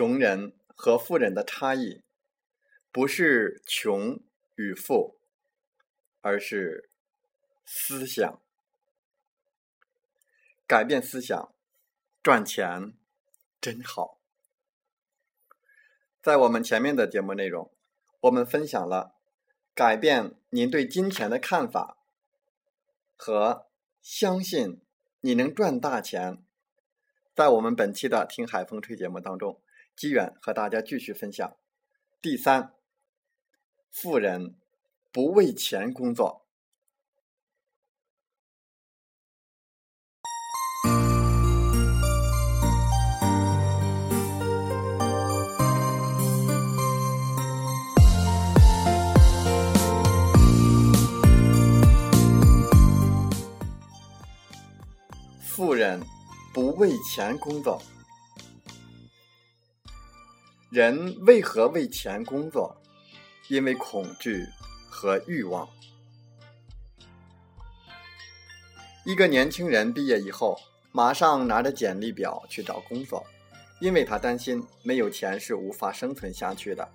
穷人和富人的差异，不是穷与富，而是思想。改变思想，赚钱真好。在我们前面的节目内容，我们分享了改变您对金钱的看法和相信你能赚大钱。在我们本期的《听海风吹》节目当中。机缘和大家继续分享。第三，富人不为钱工作。富人不为钱工作。人为何为钱工作？因为恐惧和欲望。一个年轻人毕业以后，马上拿着简历表去找工作，因为他担心没有钱是无法生存下去的。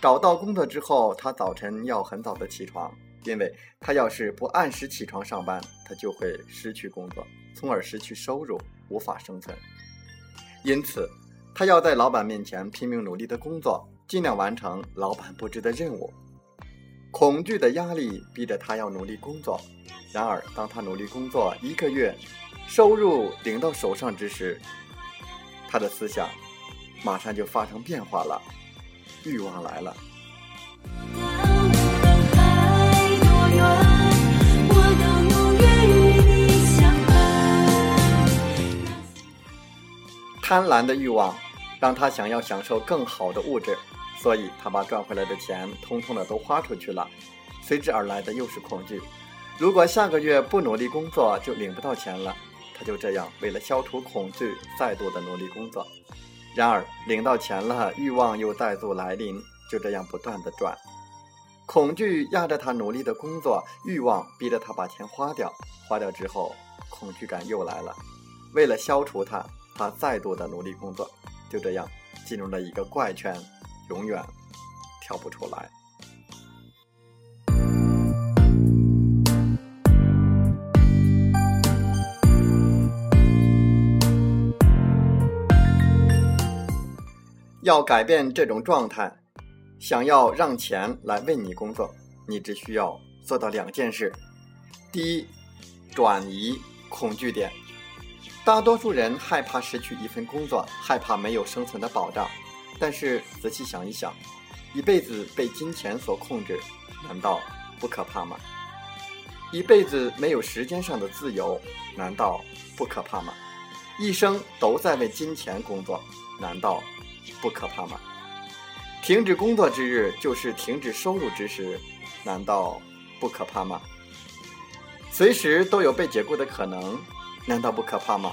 找到工作之后，他早晨要很早的起床，因为他要是不按时起床上班，他就会失去工作，从而失去收入，无法生存。因此。他要在老板面前拼命努力的工作，尽量完成老板布置的任务。恐惧的压力逼着他要努力工作。然而，当他努力工作一个月，收入领到手上之时，他的思想马上就发生变化了，欲望来了。贪婪的欲望。让他想要享受更好的物质，所以他把赚回来的钱通通的都花出去了。随之而来的又是恐惧，如果下个月不努力工作就领不到钱了。他就这样为了消除恐惧，再度的努力工作。然而领到钱了，欲望又再度来临，就这样不断的转。恐惧压着他努力的工作，欲望逼着他把钱花掉。花掉之后，恐惧感又来了。为了消除它，他再度的努力工作。就这样进入了一个怪圈，永远跳不出来。要改变这种状态，想要让钱来为你工作，你只需要做到两件事：第一，转移恐惧点。大多数人害怕失去一份工作，害怕没有生存的保障。但是仔细想一想，一辈子被金钱所控制，难道不可怕吗？一辈子没有时间上的自由，难道不可怕吗？一生都在为金钱工作，难道不可怕吗？停止工作之日就是停止收入之时，难道不可怕吗？随时都有被解雇的可能。难道不可怕吗？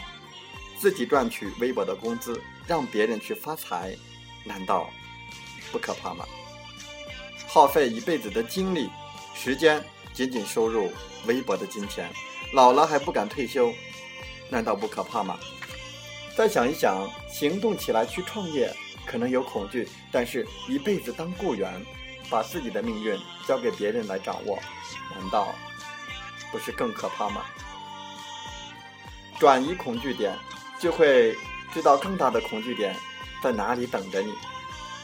自己赚取微薄的工资，让别人去发财，难道不可怕吗？耗费一辈子的精力、时间，仅仅收入微薄的金钱，老了还不敢退休，难道不可怕吗？再想一想，行动起来去创业，可能有恐惧，但是一辈子当雇员，把自己的命运交给别人来掌握，难道不是更可怕吗？转移恐惧点，就会知道更大的恐惧点在哪里等着你。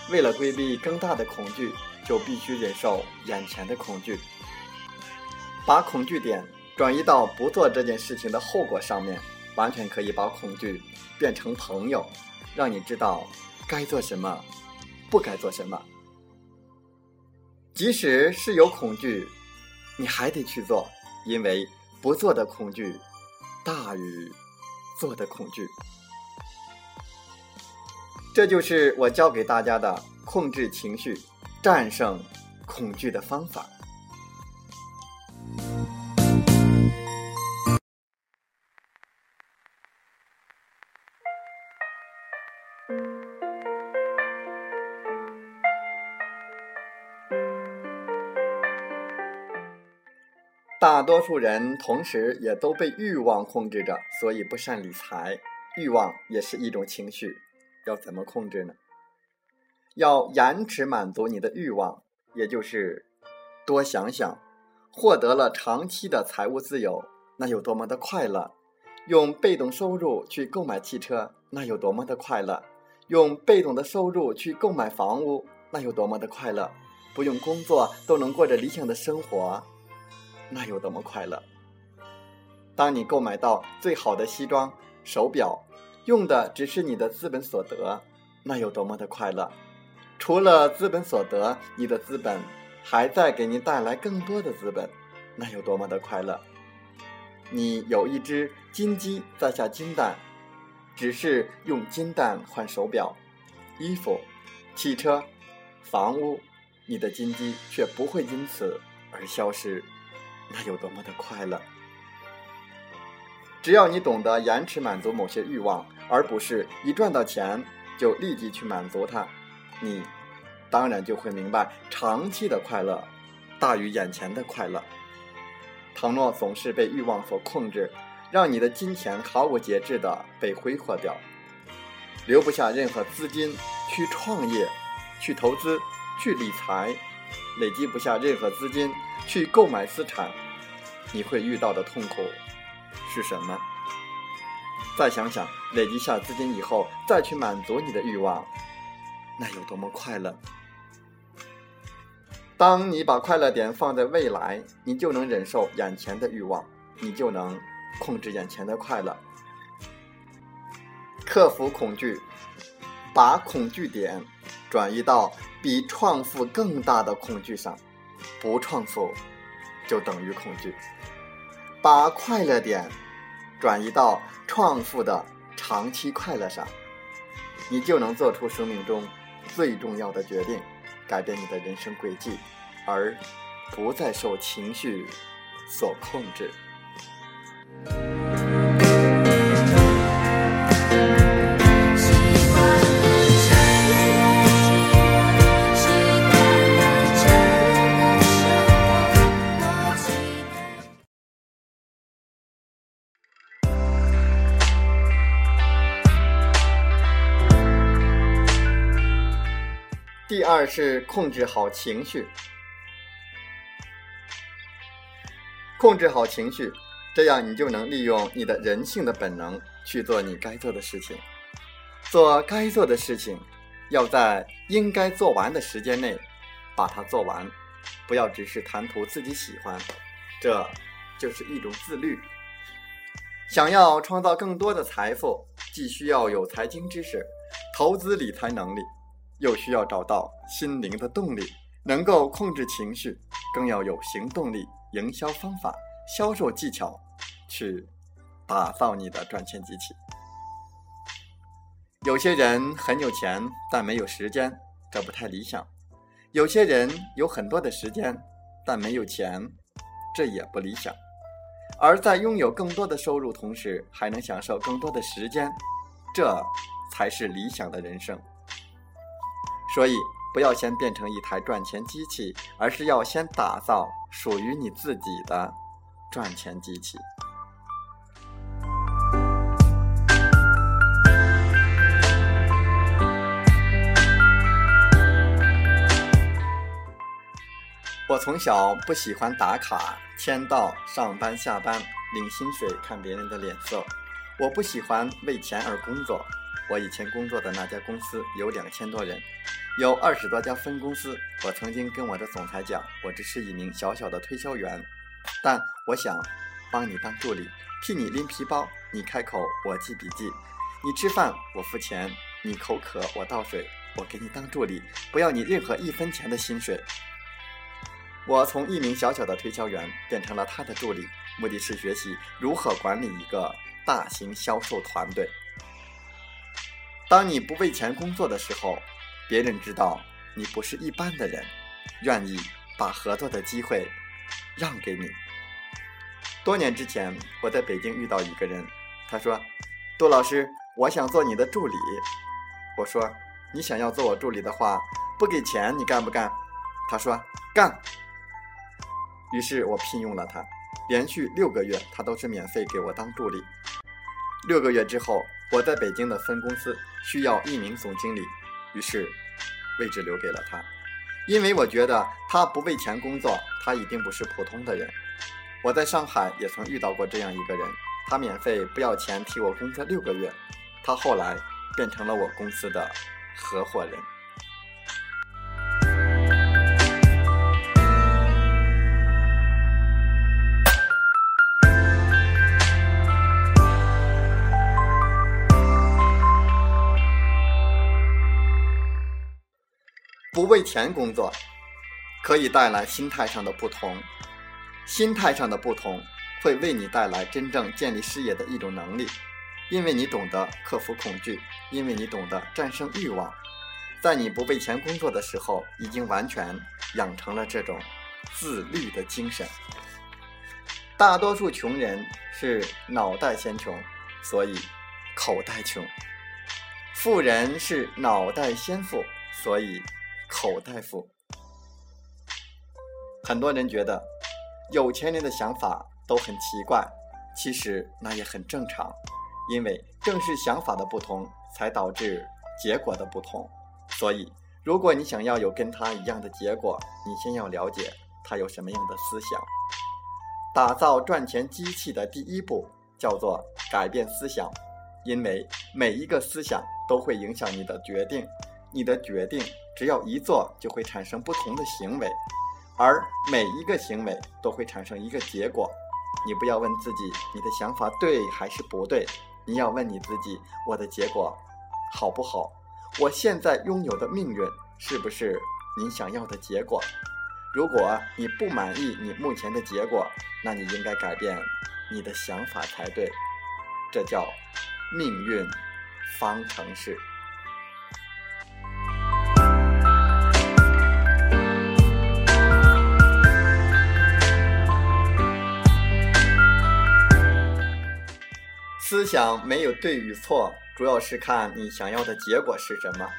为了规避更大的恐惧，就必须忍受眼前的恐惧。把恐惧点转移到不做这件事情的后果上面，完全可以把恐惧变成朋友，让你知道该做什么，不该做什么。即使是有恐惧，你还得去做，因为不做的恐惧。大于做的恐惧，这就是我教给大家的控制情绪、战胜恐惧的方法。大多数人同时也都被欲望控制着，所以不善理财。欲望也是一种情绪，要怎么控制呢？要延迟满足你的欲望，也就是多想想，获得了长期的财务自由，那有多么的快乐；用被动收入去购买汽车，那有多么的快乐；用被动的收入去购买房屋，那有多么的快乐；不用工作都能过着理想的生活。那有多么快乐！当你购买到最好的西装、手表，用的只是你的资本所得，那有多么的快乐！除了资本所得，你的资本还在给你带来更多的资本，那有多么的快乐！你有一只金鸡在下金蛋，只是用金蛋换手表、衣服、汽车、房屋，你的金鸡却不会因此而消失。那有多么的快乐！只要你懂得延迟满足某些欲望，而不是一赚到钱就立即去满足它，你当然就会明白，长期的快乐大于眼前的快乐。倘若总是被欲望所控制，让你的金钱毫无节制的被挥霍掉，留不下任何资金去创业、去投资、去理财，累积不下任何资金。去购买资产，你会遇到的痛苦是什么？再想想，累积下资金以后，再去满足你的欲望，那有多么快乐！当你把快乐点放在未来，你就能忍受眼前的欲望，你就能控制眼前的快乐，克服恐惧，把恐惧点转移到比创富更大的恐惧上。不创富，就等于恐惧。把快乐点转移到创富的长期快乐上，你就能做出生命中最重要的决定，改变你的人生轨迹，而不再受情绪所控制。二是控制好情绪，控制好情绪，这样你就能利用你的人性的本能去做你该做的事情。做该做的事情，要在应该做完的时间内把它做完，不要只是贪图自己喜欢，这就是一种自律。想要创造更多的财富，既需要有财经知识、投资理财能力。又需要找到心灵的动力，能够控制情绪，更要有行动力、营销方法、销售技巧，去打造你的赚钱机器。有些人很有钱，但没有时间，这不太理想；有些人有很多的时间，但没有钱，这也不理想。而在拥有更多的收入同时，还能享受更多的时间，这才是理想的人生。所以，不要先变成一台赚钱机器，而是要先打造属于你自己的赚钱机器。我从小不喜欢打卡、签到、上班下班、领薪水、看别人的脸色。我不喜欢为钱而工作。我以前工作的那家公司有两千多人，有二十多家分公司。我曾经跟我的总裁讲，我只是一名小小的推销员，但我想帮你当助理，替你拎皮包，你开口我记笔记，你吃饭我付钱，你口渴我倒水，我给你当助理，不要你任何一分钱的薪水。我从一名小小的推销员变成了他的助理，目的是学习如何管理一个大型销售团队。当你不为钱工作的时候，别人知道你不是一般的人，愿意把合作的机会让给你。多年之前，我在北京遇到一个人，他说：“杜老师，我想做你的助理。”我说：“你想要做我助理的话，不给钱你干不干？”他说：“干。”于是我聘用了他，连续六个月，他都是免费给我当助理。六个月之后，我在北京的分公司需要一名总经理，于是位置留给了他。因为我觉得他不为钱工作，他一定不是普通的人。我在上海也曾遇到过这样一个人，他免费不要钱替我工作六个月，他后来变成了我公司的合伙人。为钱工作，可以带来心态上的不同。心态上的不同，会为你带来真正建立事业的一种能力，因为你懂得克服恐惧，因为你懂得战胜欲望。在你不为钱工作的时候，已经完全养成了这种自律的精神。大多数穷人是脑袋先穷，所以口袋穷；富人是脑袋先富，所以。口袋富，很多人觉得有钱人的想法都很奇怪，其实那也很正常，因为正是想法的不同，才导致结果的不同。所以，如果你想要有跟他一样的结果，你先要了解他有什么样的思想。打造赚钱机器的第一步叫做改变思想，因为每一个思想都会影响你的决定，你的决定。只要一做，就会产生不同的行为，而每一个行为都会产生一个结果。你不要问自己你的想法对还是不对，你要问你自己：我的结果好不好？我现在拥有的命运是不是你想要的结果？如果你不满意你目前的结果，那你应该改变你的想法才对。这叫命运方程式。思想没有对与错，主要是看你想要的结果是什么。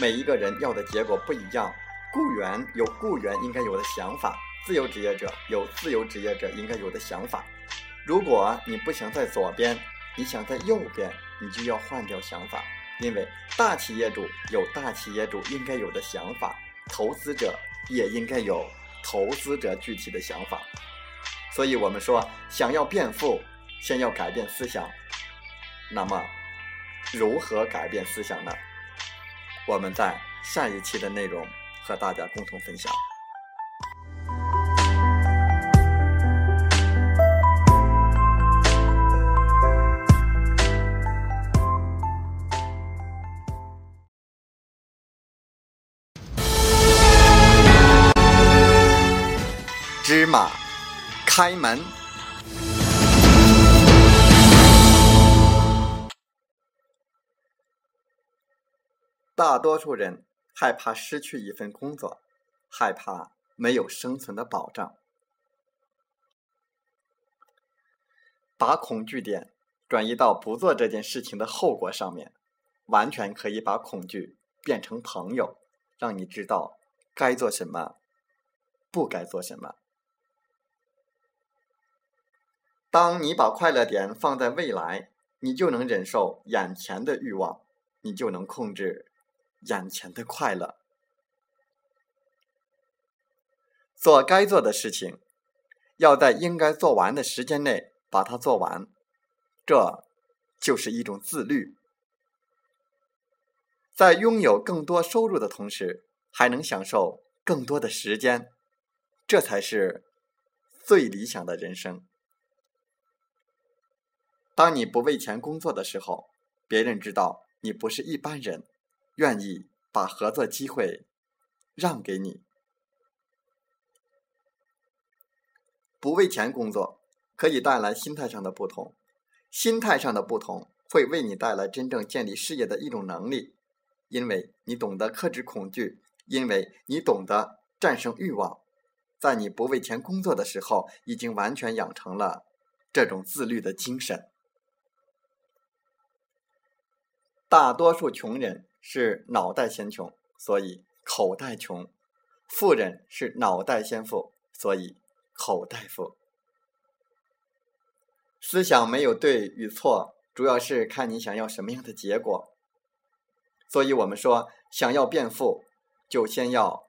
每一个人要的结果不一样。雇员有雇员应该有的想法，自由职业者有自由职业者应该有的想法。如果你不想在左边，你想在右边，你就要换掉想法。因为大企业主有大企业主应该有的想法，投资者也应该有投资者具体的想法。所以我们说，想要变富。先要改变思想，那么如何改变思想呢？我们在下一期的内容和大家共同分享。芝麻开门。大多数人害怕失去一份工作，害怕没有生存的保障。把恐惧点转移到不做这件事情的后果上面，完全可以把恐惧变成朋友，让你知道该做什么，不该做什么。当你把快乐点放在未来，你就能忍受眼前的欲望，你就能控制眼前的快乐。做该做的事情，要在应该做完的时间内把它做完，这就是一种自律。在拥有更多收入的同时，还能享受更多的时间，这才是最理想的人生。当你不为钱工作的时候，别人知道你不是一般人，愿意把合作机会让给你。不为钱工作，可以带来心态上的不同，心态上的不同会为你带来真正建立事业的一种能力。因为你懂得克制恐惧，因为你懂得战胜欲望，在你不为钱工作的时候，已经完全养成了这种自律的精神。大多数穷人是脑袋先穷，所以口袋穷；富人是脑袋先富，所以口袋富。思想没有对与错，主要是看你想要什么样的结果。所以我们说，想要变富，就先要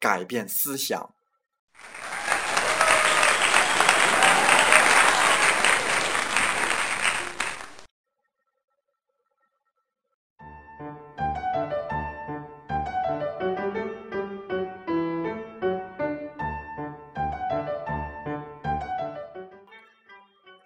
改变思想。